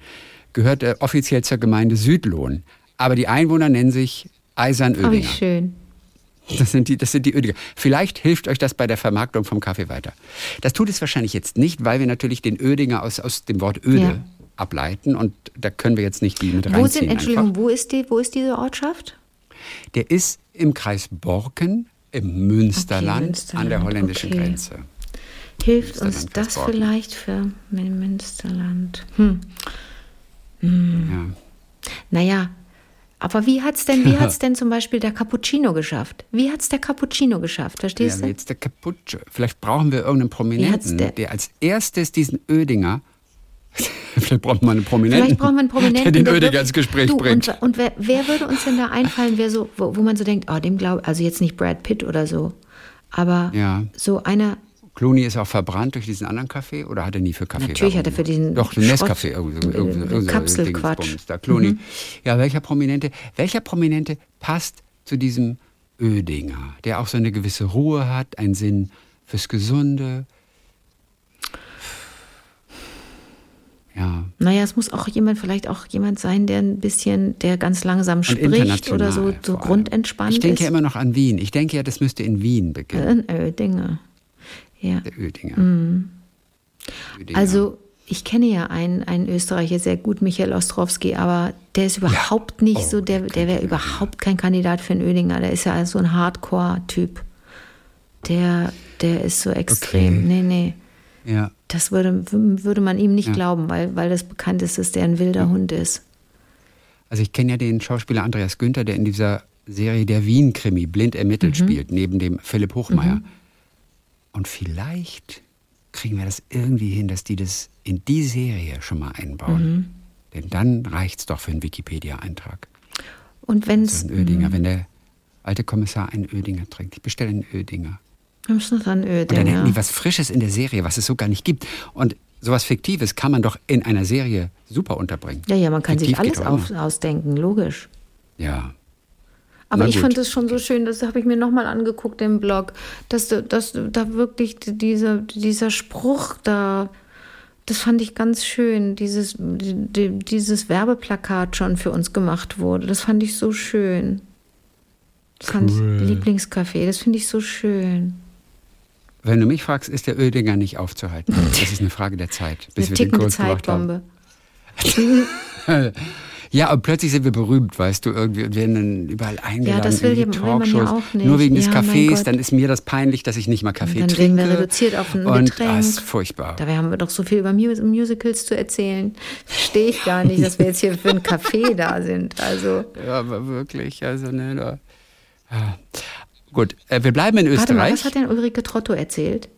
Gehört äh, offiziell zur Gemeinde Südlohn. Aber die Einwohner nennen sich Eisern Ödinger. Oh, wie schön. Das sind die, das sind die Ödiger. Vielleicht hilft euch das bei der Vermarktung vom Kaffee weiter. Das tut es wahrscheinlich jetzt nicht, weil wir natürlich den Ödinger aus, aus dem Wort Öde ja. ableiten und da können wir jetzt nicht die mit reinziehen. Wo sind, Entschuldigung, wo ist, die, wo ist diese Ortschaft? Der ist im Kreis Borken im Münsterland, okay, Münsterland. an der holländischen okay. Grenze. Hilft uns das vielleicht für Münsterland? Hm. Hm. Ja. Naja, aber wie hat es denn, wie hat's denn zum Beispiel der Cappuccino geschafft? Wie hat es der Cappuccino geschafft? Verstehst ja, du? Jetzt der Cappuccino. Vielleicht brauchen wir irgendeinen Prominenten, der, der, als erstes diesen Ödinger. Vielleicht braucht man einen Prominenten. Vielleicht braucht man einen Prominenten, der den Ödinger ins Gespräch du, bringt. Und, und wer, wer, würde uns denn da einfallen, wer so, wo, wo man so denkt, oh, dem glaube also jetzt nicht Brad Pitt oder so, aber ja. so einer, Clooney ist auch verbrannt durch diesen anderen Kaffee oder hat er nie für Kaffee? Natürlich hat er für diesen Doch, den Nescafé, Kapselquatsch. Da Clooney. Mhm. Ja, welcher Prominente, welcher Prominente passt zu diesem Ödinger, der auch so eine gewisse Ruhe hat, einen Sinn fürs Gesunde? Ja. Naja, es muss auch jemand, vielleicht auch jemand sein, der ein bisschen, der ganz langsam spricht oder so, so grundentspannt ist. Ich denke ja immer noch an Wien. Ich denke ja, das müsste in Wien beginnen. In Ödinger ja. der Oedinger. Mhm. Oedinger. Also ich kenne ja einen, einen Österreicher sehr gut, Michael Ostrowski, aber der ist überhaupt ja. nicht oh, so, der, der wäre überhaupt kein Kandidat für einen Oedinger. Der ist ja so ein Hardcore-Typ. Der, der ist so extrem. Okay. Nee, nee. Ja. Das würde, würde man ihm nicht ja. glauben, weil, weil das bekannt ist, dass der ein wilder ja. Hund ist. Also ich kenne ja den Schauspieler Andreas Günther, der in dieser Serie der Wien-Krimi blind ermittelt mhm. spielt, neben dem Philipp Hochmeier. Mhm. Und vielleicht kriegen wir das irgendwie hin, dass die das in die Serie schon mal einbauen. Mhm. Denn dann reicht es doch für einen Wikipedia-Eintrag. Und wenn es. Also Ödinger, wenn der alte Kommissar einen Ödinger trinkt. Ich bestelle einen Ödinger. Wir müssen dann Ödinger. Und dann hätten die was Frisches in der Serie, was es so gar nicht gibt. Und sowas Fiktives kann man doch in einer Serie super unterbringen. Ja, ja, man kann Fiktiv sich alles auf, ausdenken, logisch. Ja. Aber ich fand es schon so schön, das habe ich mir nochmal angeguckt im Blog, dass, dass da wirklich dieser, dieser Spruch da, das fand ich ganz schön, dieses, die, dieses Werbeplakat schon für uns gemacht wurde. Das fand ich so schön. Das cool. fand ich Lieblingscafé, das finde ich so schön. Wenn du mich fragst, ist der Ödinger nicht aufzuhalten. Das ist eine Frage der Zeit, bis eine wir den Kurs Zeitbombe. haben. Ja, und plötzlich sind wir berühmt, weißt du, irgendwie und werden dann überall eingeladen. Ja, das will, will man ja auch nicht. Nur wegen ja, des Kaffees, dann ist mir das peinlich, dass ich nicht mal Kaffee dann trinke. Dann werden wir reduziert auf ein und, Getränk. Das ist furchtbar. Dabei haben wir doch so viel über Musicals zu erzählen. Verstehe ich gar nicht, dass wir jetzt hier für einen Kaffee da sind. Also. Ja, aber wirklich, also ne, da. Ja. Gut, äh, wir bleiben in Österreich. Warte mal, was hat denn Ulrike Trotto erzählt?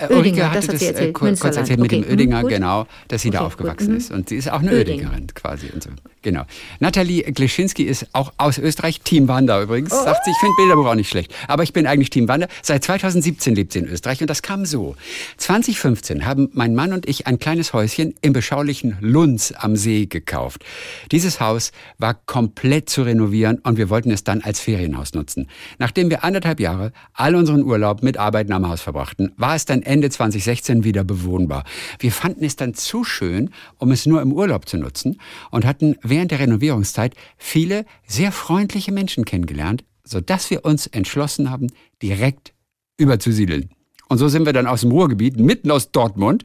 Äh, Ulrike hatte das, das äh, kurz erzählt mit okay. dem Ödinger, mhm, genau, dass sie da aufgewachsen. Mhm. ist. Und sie ist auch eine Öding. Ödingerin quasi. Und so. Genau. Nathalie Gleschinski ist auch aus Österreich, Team Wander übrigens. Oh. Sagt sie, ich finde Bilderbuch auch nicht schlecht. Aber ich bin eigentlich Team Wander. Seit 2017 lebt sie in Österreich und das kam so. 2015 haben mein Mann und ich ein kleines Häuschen im beschaulichen Lunz am See gekauft. Dieses Haus war komplett zu renovieren und wir wollten es dann als Ferienhaus nutzen. Nachdem wir anderthalb Jahre all unseren Urlaub mit Arbeiten am Haus verbrachten, war es dann Ende 2016 wieder bewohnbar. Wir fanden es dann zu schön, um es nur im Urlaub zu nutzen und hatten während der Renovierungszeit viele sehr freundliche Menschen kennengelernt, sodass wir uns entschlossen haben, direkt überzusiedeln. Und so sind wir dann aus dem Ruhrgebiet, mitten aus Dortmund,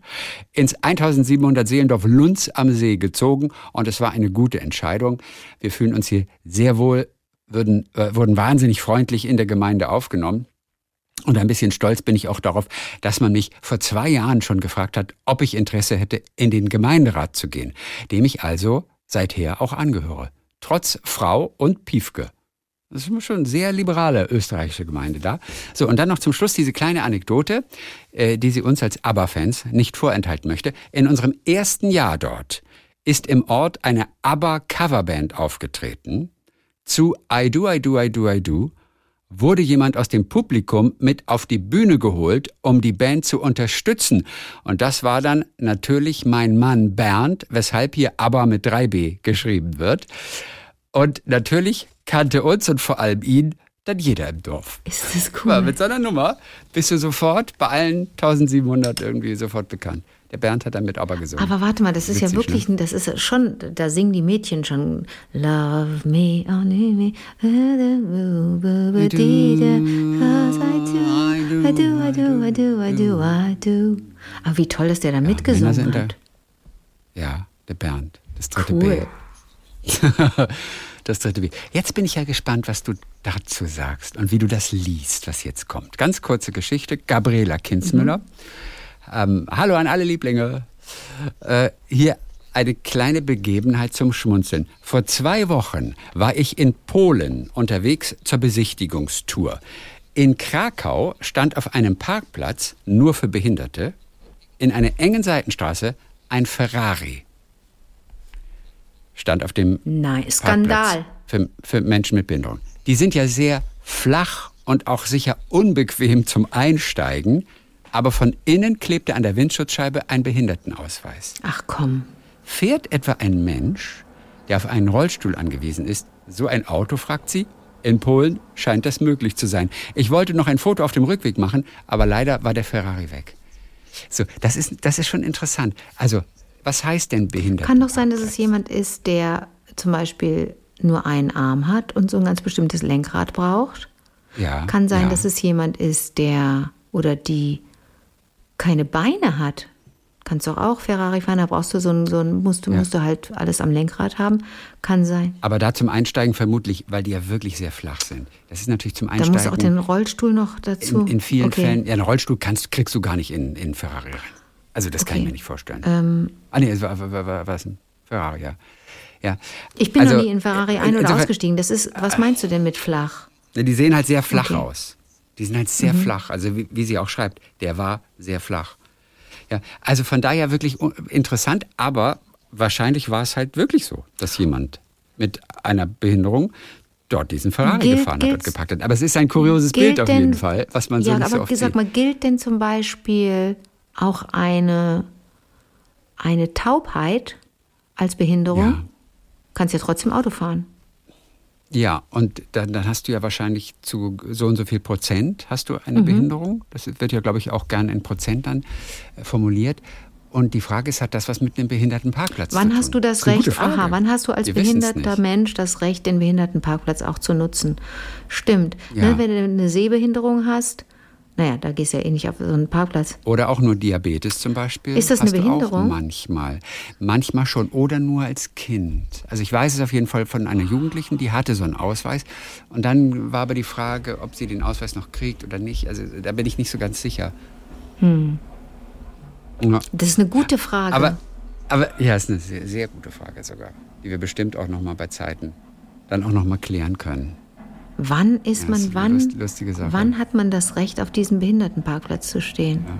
ins 1700 Seelendorf Lunz am See gezogen. Und es war eine gute Entscheidung. Wir fühlen uns hier sehr wohl, würden, äh, wurden wahnsinnig freundlich in der Gemeinde aufgenommen. Und ein bisschen stolz bin ich auch darauf, dass man mich vor zwei Jahren schon gefragt hat, ob ich Interesse hätte, in den Gemeinderat zu gehen, dem ich also seither auch angehöre. Trotz Frau und Piefke. Das ist schon eine sehr liberale österreichische Gemeinde da. So, und dann noch zum Schluss diese kleine Anekdote, äh, die sie uns als ABBA-Fans nicht vorenthalten möchte. In unserem ersten Jahr dort ist im Ort eine ABBA-Coverband aufgetreten zu I Do, I Do, I Do, I Do wurde jemand aus dem Publikum mit auf die Bühne geholt, um die Band zu unterstützen. Und das war dann natürlich mein Mann Bernd, weshalb hier ABBA mit 3b geschrieben wird. Und natürlich kannte uns und vor allem ihn dann jeder im Dorf. Ist das cool. Aber mit seiner Nummer bist du sofort bei allen 1700 irgendwie sofort bekannt. Der Bernd hat damit aber gesungen. Aber warte mal, das ist Witzig, ja wirklich, ne? das ist schon, da singen die Mädchen schon Love me, only me, cause I do, I do, I do, I do, I do, I do. Aber wie toll, dass der da ja, mitgesungen hat. ja, der Bernd, das dritte cool. B. das dritte B. Jetzt bin ich ja gespannt, was du dazu sagst und wie du das liest, was jetzt kommt. Ganz kurze Geschichte. Gabriela Kinzmüller. Mhm. Ähm, hallo an alle Lieblinge. Äh, hier eine kleine Begebenheit zum Schmunzeln. Vor zwei Wochen war ich in Polen unterwegs zur Besichtigungstour. In Krakau stand auf einem Parkplatz nur für Behinderte in einer engen Seitenstraße ein Ferrari. Stand auf dem Nein, Skandal. Für, für Menschen mit Behinderung. Die sind ja sehr flach und auch sicher unbequem zum Einsteigen, aber von innen klebte an der Windschutzscheibe ein Behindertenausweis. Ach komm. Fährt etwa ein Mensch, der auf einen Rollstuhl angewiesen ist, so ein Auto, fragt sie? In Polen scheint das möglich zu sein. Ich wollte noch ein Foto auf dem Rückweg machen, aber leider war der Ferrari weg. So, das ist, das ist schon interessant. Also, was heißt denn behindert? Kann doch sein, dass es jemand ist, der zum Beispiel nur einen Arm hat und so ein ganz bestimmtes Lenkrad braucht. Ja. Kann sein, ja. dass es jemand ist, der oder die keine Beine hat. Kannst doch auch Ferrari fahren, da brauchst du so ein, so ein musst, du, ja. musst du halt alles am Lenkrad haben. Kann sein. Aber da zum Einsteigen vermutlich, weil die ja wirklich sehr flach sind. Das ist natürlich zum Einsteigen. Da muss auch den Rollstuhl noch dazu. In, in vielen okay. Fällen, ja, einen Rollstuhl kannst, kriegst du gar nicht in, in Ferrari rein. Also das okay. kann ich mir nicht vorstellen. Ähm, ah nee, es war, war, war, war ein Ferrari, ja. ja. Ich bin also, noch nie in Ferrari ein- oder ausgestiegen. Das ist, was meinst du denn mit flach? Die sehen halt sehr flach okay. aus. Die sind halt sehr mhm. flach. Also wie, wie sie auch schreibt, der war sehr flach. Ja, also von daher wirklich interessant, aber wahrscheinlich war es halt wirklich so, dass jemand mit einer Behinderung dort diesen Ferrari gilt, gefahren hat und gepackt hat. Aber es ist ein kurioses Bild auf jeden Fall, was man so ja, nicht so oft aber sag mal, gilt denn zum Beispiel auch eine, eine Taubheit als Behinderung? Ja. Kannst ja trotzdem Auto fahren. Ja, und dann, dann, hast du ja wahrscheinlich zu so und so viel Prozent hast du eine mhm. Behinderung. Das wird ja, glaube ich, auch gern in Prozent dann äh, formuliert. Und die Frage ist, hat das was mit einem Behindertenparkplatz wann zu tun? hast du das, das Recht, aha, wann hast du als Wir behinderter Mensch das Recht, den Behindertenparkplatz auch zu nutzen? Stimmt. Ne, ja. Ne, wenn du eine Sehbehinderung hast, naja, da gehst du ja eh nicht auf so einen Parkplatz. Oder auch nur Diabetes zum Beispiel. Ist das eine Behinderung? manchmal. Manchmal schon. Oder nur als Kind. Also ich weiß es auf jeden Fall von einer Jugendlichen, die hatte so einen Ausweis. Und dann war aber die Frage, ob sie den Ausweis noch kriegt oder nicht. Also da bin ich nicht so ganz sicher. Hm. Ja. Das ist eine gute Frage. Aber, aber ja, ist eine sehr, sehr gute Frage sogar, die wir bestimmt auch noch mal bei Zeiten dann auch noch mal klären können. Wann ist ja, man, wann, wann hat man das Recht, auf diesem Behindertenparkplatz zu stehen? Ja.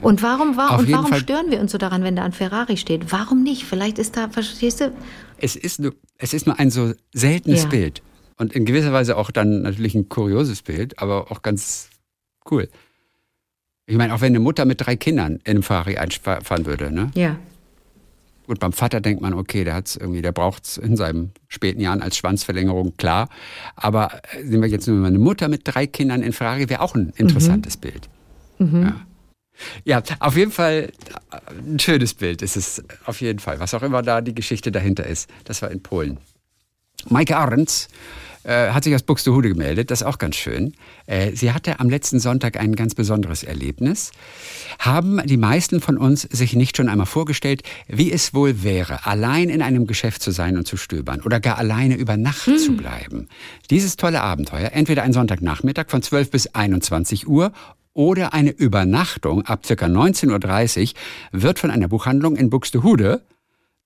Und warum, war, und warum stören wir uns so daran, wenn da ein Ferrari steht? Warum nicht? Vielleicht ist da, verstehst du? Es ist nur, es ist nur ein so seltenes ja. Bild. Und in gewisser Weise auch dann natürlich ein kurioses Bild, aber auch ganz cool. Ich meine, auch wenn eine Mutter mit drei Kindern in einem Ferrari einfahren würde, ne? Ja. Gut, beim Vater denkt man, okay, der hat's irgendwie, der braucht es in seinen späten Jahren als Schwanzverlängerung, klar. Aber äh, sehen wir jetzt nur eine Mutter mit drei Kindern in Ferrari, wäre auch ein interessantes mhm. Bild. Mhm. Ja. Ja, auf jeden Fall äh, ein schönes Bild ist es auf jeden Fall, was auch immer da die Geschichte dahinter ist. Das war in Polen. Maike Ahrens äh, hat sich aus Buxtehude gemeldet, das ist auch ganz schön. Äh, sie hatte am letzten Sonntag ein ganz besonderes Erlebnis. Haben die meisten von uns sich nicht schon einmal vorgestellt, wie es wohl wäre, allein in einem Geschäft zu sein und zu stöbern oder gar alleine über Nacht hm. zu bleiben? Dieses tolle Abenteuer, entweder ein Sonntagnachmittag von 12 bis 21 Uhr oder eine Übernachtung ab ca. 19.30 Uhr wird von einer Buchhandlung in Buxtehude,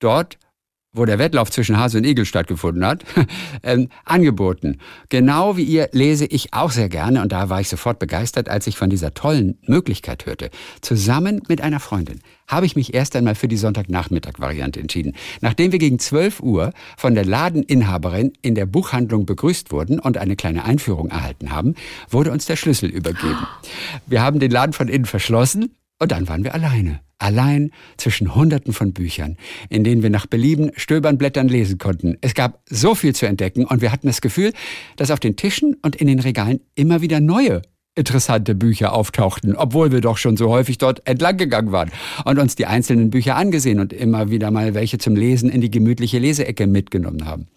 dort wo der Wettlauf zwischen Hase und Igel stattgefunden hat, ähm, angeboten. Genau wie ihr lese ich auch sehr gerne und da war ich sofort begeistert, als ich von dieser tollen Möglichkeit hörte. Zusammen mit einer Freundin habe ich mich erst einmal für die Sonntagnachmittag-Variante entschieden. Nachdem wir gegen 12 Uhr von der Ladeninhaberin in der Buchhandlung begrüßt wurden und eine kleine Einführung erhalten haben, wurde uns der Schlüssel übergeben. Wir haben den Laden von innen verschlossen und dann waren wir alleine. Allein zwischen Hunderten von Büchern, in denen wir nach Belieben stöbern, blättern, lesen konnten. Es gab so viel zu entdecken und wir hatten das Gefühl, dass auf den Tischen und in den Regalen immer wieder neue interessante Bücher auftauchten, obwohl wir doch schon so häufig dort entlang gegangen waren und uns die einzelnen Bücher angesehen und immer wieder mal welche zum Lesen in die gemütliche Leseecke mitgenommen haben.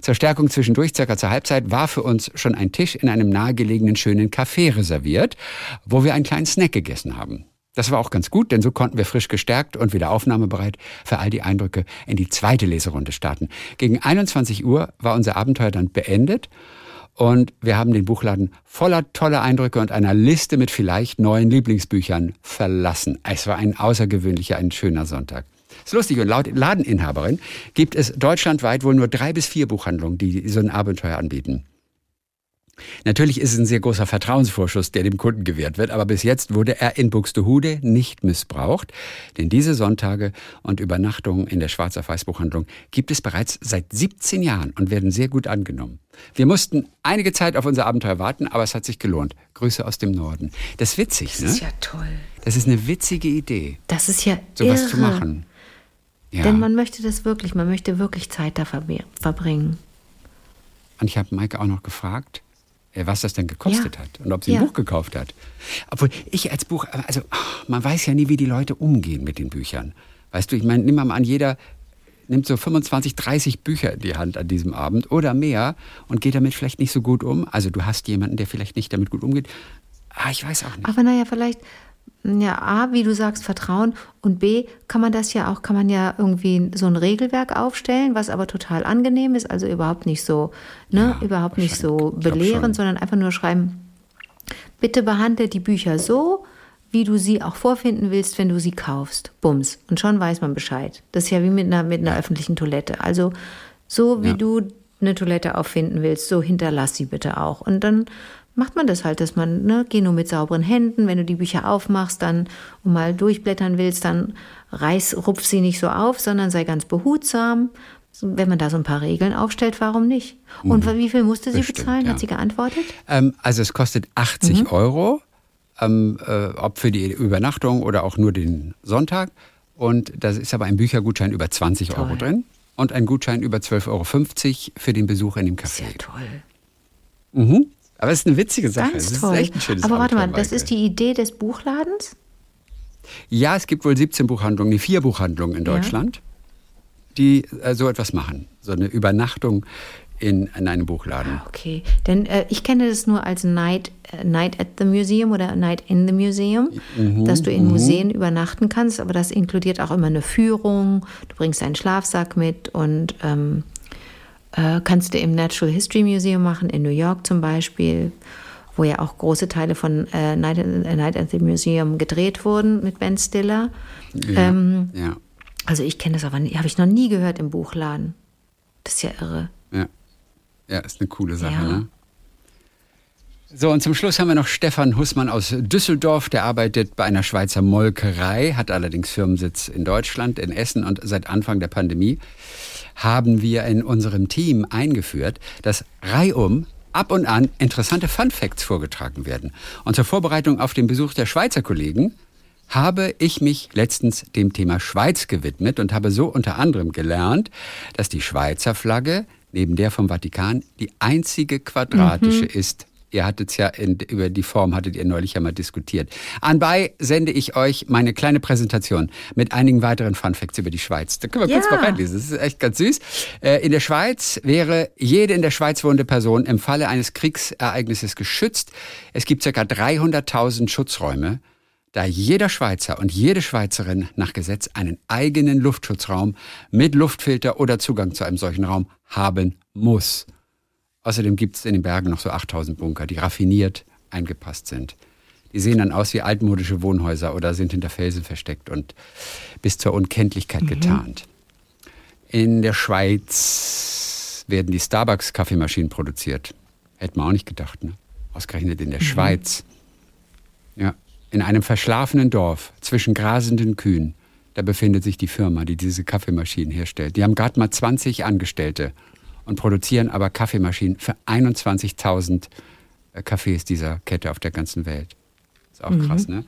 Zur Stärkung zwischendurch, circa zur Halbzeit, war für uns schon ein Tisch in einem nahegelegenen schönen Café reserviert, wo wir einen kleinen Snack gegessen haben. Das war auch ganz gut, denn so konnten wir frisch gestärkt und wieder aufnahmebereit für all die Eindrücke in die zweite Leserunde starten. Gegen 21 Uhr war unser Abenteuer dann beendet Und wir haben den Buchladen voller toller Eindrücke und einer Liste mit vielleicht neuen Lieblingsbüchern verlassen. Es war ein außergewöhnlicher, ein schöner Sonntag. Ist lustig und laut Ladeninhaberin gibt es deutschlandweit wohl nur drei bis vier Buchhandlungen, die so ein Abenteuer anbieten. Natürlich ist es ein sehr großer Vertrauensvorschuss, der dem Kunden gewährt wird, aber bis jetzt wurde er in Buxtehude nicht missbraucht, denn diese Sonntage und Übernachtungen in der Schwarzer Weißbuchhandlung gibt es bereits seit 17 Jahren und werden sehr gut angenommen. Wir mussten einige Zeit auf unser Abenteuer warten, aber es hat sich gelohnt. Grüße aus dem Norden. Das ist witzig, Das ne? ist ja toll. Das ist eine witzige Idee, Das ist ja sowas irre. zu machen. Ja. Denn man möchte das wirklich, man möchte wirklich Zeit da verbringen. Und ich habe Maike auch noch gefragt, was das denn gekostet Ja. hat und ob sie ein Ja. Buch gekauft hat. Obwohl ich als Buch, also ach, man weiß ja nie, wie die Leute umgehen mit den Büchern. Weißt du, ich meine, nimm mal an, jeder nimmt so 25, 30 Bücher in die Hand an diesem Abend oder mehr und geht damit vielleicht nicht so gut um. Also du hast jemanden, der vielleicht nicht damit gut umgeht. Ah, ich weiß auch nicht. Aber naja, vielleicht, ja, A, wie du sagst, Vertrauen und B, kann man das ja auch, kann man ja irgendwie so ein Regelwerk aufstellen, was aber total angenehm ist, also überhaupt nicht so, ne, Ja, überhaupt nicht so belehrend, sondern einfach nur schreiben, bitte behandle die Bücher so, wie du sie auch vorfinden willst, wenn du sie kaufst. Bums. Und schon weiß man Bescheid. Das ist ja wie mit einer, mit einer öffentlichen Toilette. Also so wie Ja. du eine Toilette auffinden willst, so hinterlass sie bitte auch. Und dann macht man das halt, dass man, ne, geh nur mit sauberen Händen, wenn du die Bücher aufmachst, dann und mal durchblättern willst, dann reiß, rupf sie nicht so auf, sondern sei ganz behutsam. Wenn man da so ein paar Regeln aufstellt, warum nicht? Und wie viel musste sie Mhm. Bestimmt, bezahlen? ja. Hat sie geantwortet? Ähm, also es kostet 80 Euro, ähm, äh, ob für die Übernachtung oder auch nur den Sonntag. Und da ist aber ein Büchergutschein über 20 Euro Toll. drin und ein Gutschein über 12,50 Euro für den Besuch in dem Café. toll. Mhm. Aber es ist eine witzige Sache. Ganz es ist toll. echt ein schönes Aber warte mal, das ist die Idee des Buchladens? Ja, es gibt wohl 17 Buchhandlungen, nee, vier Buchhandlungen in Ja. Deutschland, die äh, so etwas machen. So eine Übernachtung in, in einem Buchladen. Okay, denn äh, ich kenne das nur als Night, äh, Night at the Museum oder Night in the Museum, Mhm, dass du in Museen übernachten kannst, aber das inkludiert auch immer eine Führung. Du bringst deinen Schlafsack mit und ähm, äh, kannst du im Natural History Museum machen, in New York zum Beispiel, wo ja auch große Teile von äh, Night, äh, Night at the Museum gedreht wurden mit Ben Stiller. Ja, Ähm, ja, Also ich kenne das aber, habe ich noch nie gehört im Buchladen. Das ist ja irre. ja. Ja, ist eine coole Sache, Ja. ne? So, und zum Schluss haben wir noch Stefan Hussmann aus Düsseldorf. Der arbeitet bei einer Schweizer Molkerei, hat allerdings Firmensitz in Deutschland, in Essen. Und seit Anfang der Pandemie haben wir in unserem Team eingeführt, dass reihum ab und an interessante Fun Facts vorgetragen werden. Und zur Vorbereitung auf den Besuch der Schweizer Kollegen habe ich mich letztens dem Thema Schweiz gewidmet und habe so unter anderem gelernt, dass die Schweizer Flagge neben der vom Vatikan die einzige quadratische ist. Ihr hattet ja in, über die Form hattet ihr neulich ja mal diskutiert. Anbei sende ich euch meine kleine Präsentation mit einigen weiteren Funfacts über die Schweiz. Da können wir kurz Ja. mal reinlesen. Das ist echt ganz süß. Äh, In der Schweiz wäre jede in der Schweiz wohnende Person im Falle eines Kriegsereignisses geschützt. Es gibt ca. 300.000 Schutzräume da jeder Schweizer und jede Schweizerin nach Gesetz einen eigenen Luftschutzraum mit Luftfilter oder Zugang zu einem solchen Raum haben muss. Außerdem gibt es in den Bergen noch so 8000 Bunker, die raffiniert eingepasst sind. Die sehen dann aus wie altmodische Wohnhäuser oder sind hinter Felsen versteckt und bis zur Unkenntlichkeit getarnt. In der Schweiz werden die Starbucks-Kaffeemaschinen produziert. Hätte man auch nicht gedacht, ne? Ausgerechnet in der Schweiz. Ja, in einem verschlafenen Dorf zwischen grasenden Kühen, da befindet sich die Firma, die diese Kaffeemaschinen herstellt. Die haben gerade mal 20 Angestellte und produzieren aber Kaffeemaschinen für 21.000 äh, Cafés dieser Kette auf der ganzen Welt. Ist auch krass, ne?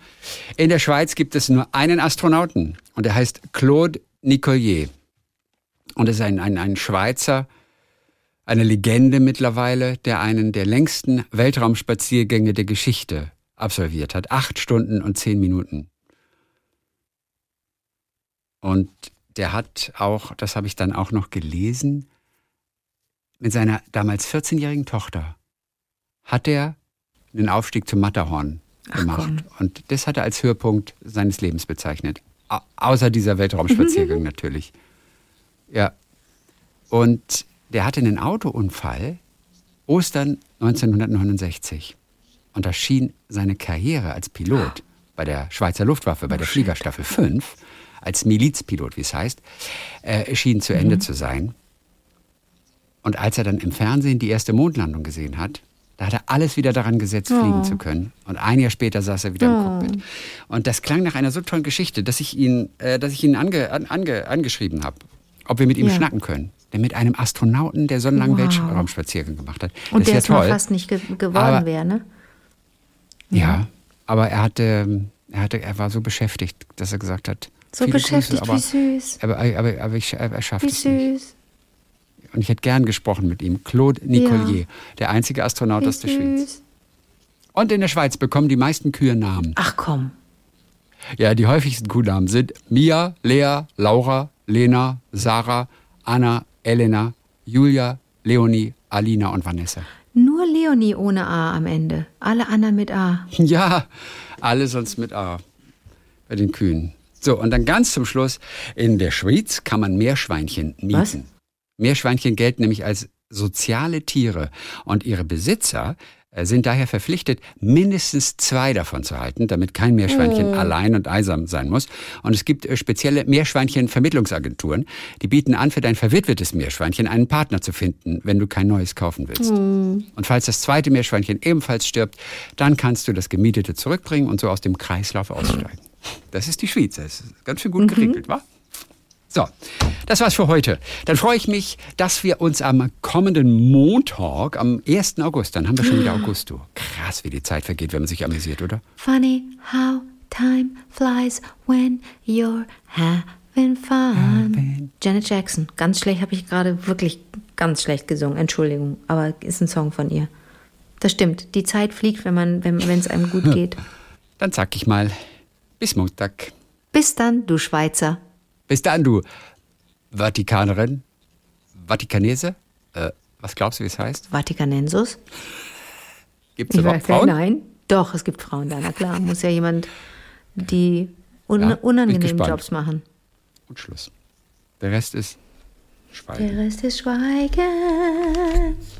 In der Schweiz gibt es nur einen Astronauten und er heißt Claude Nicollier. Und er ist ein, ein, ein Schweizer, eine Legende mittlerweile, der einen der längsten Weltraumspaziergänge der Geschichte absolviert hat. Acht Stunden und zehn Minuten. Und der hat auch, das habe ich dann auch noch gelesen, mit seiner damals 14-jährigen Tochter hat er den Aufstieg zum Matterhorn Ach, gemacht. Und das hat er als Höhepunkt seines Lebens bezeichnet. Au außer dieser Weltraumspaziergang natürlich. Ja. Und der hatte einen Autounfall Ostern 1969. Und da schien seine Karriere als Pilot bei der Schweizer Luftwaffe, bei der Fliegerstaffel 5, als Milizpilot, wie es heißt, äh, schien zu Ende zu sein. Und als er dann im Fernsehen die erste Mondlandung gesehen hat, da hat er alles wieder daran gesetzt, fliegen zu können. Und ein Jahr später saß er wieder im Cockpit. Und das klang nach einer so tollen Geschichte, dass ich ihn, äh, dass ich ihn ange, an, ange, angeschrieben habe, ob wir mit ihm Ja. schnacken können. Der mit einem Astronauten, der so einen langen Wow. Weltraumspaziergang gemacht hat. Und das der jetzt mal toll. fast nicht ge geworden Aber- wäre, ne? Ja, aber er hatte, er hatte, er war so beschäftigt, dass er gesagt hat, So beschäftigt, Grüße, aber, wie süß. aber, aber, aber ich, er, schafft Wie es nicht. Und ich hätte gern gesprochen mit ihm. Claude Nicolier, der einzige Astronaut Wie aus der Schweiz. Und in der Schweiz bekommen die meisten Kühe Namen. Ach komm. Ja, die häufigsten Kuhnamen sind Mia, Lea, Laura, Lena, Sarah, Anna, Elena, Julia, Leonie, Alina und Vanessa. Nur Leonie ohne A am Ende. Alle anderen mit A. Ja, alle sonst mit A bei den Kühen. So, und dann ganz zum Schluss, in der Schweiz kann man Meerschweinchen mieten. Was? Meerschweinchen gelten nämlich als soziale Tiere und ihre Besitzer äh, sind daher verpflichtet, mindestens zwei davon zu halten, damit kein Meerschweinchen allein und einsam sein muss. Und es gibt äh, spezielle Meerschweinchen-Vermittlungsagenturen, die bieten an, für dein verwitwetes Meerschweinchen einen Partner zu finden, wenn du kein neues kaufen willst. Und falls das zweite Meerschweinchen ebenfalls stirbt, dann kannst du das Gemietete zurückbringen und so aus dem Kreislauf aussteigen. Das ist die Schweiz. Das ist ganz schön gut geregelt, wa? So, das war's für heute. Dann freue ich mich, dass wir uns am kommenden Montag, am 1. August, dann haben wir schon wieder August, du. Krass, wie die Zeit vergeht, wenn man sich amüsiert, oder? Funny how time flies when you're having fun. Janet Jackson. Ganz schlecht habe ich gerade wirklich ganz schlecht gesungen. Entschuldigung, aber ist ein Song von ihr. Das stimmt. Die Zeit fliegt, wenn man, wenn es einem gut geht. Dann sag ich mal, bis Montag. Bis dann, du Schweizer. Bis dann, du Vatikanerin, Vatikanese. Äh, was glaubst du, wie es heißt? Vatikanensus? Gibt es überhaupt Frauen? Nein. Doch, es gibt Frauen da. Na klar, muss ja jemand die un Ja, unangenehmen. Jobs machen. Und Schluss. Der Rest ist Schweigen. Der Rest ist Schweigen.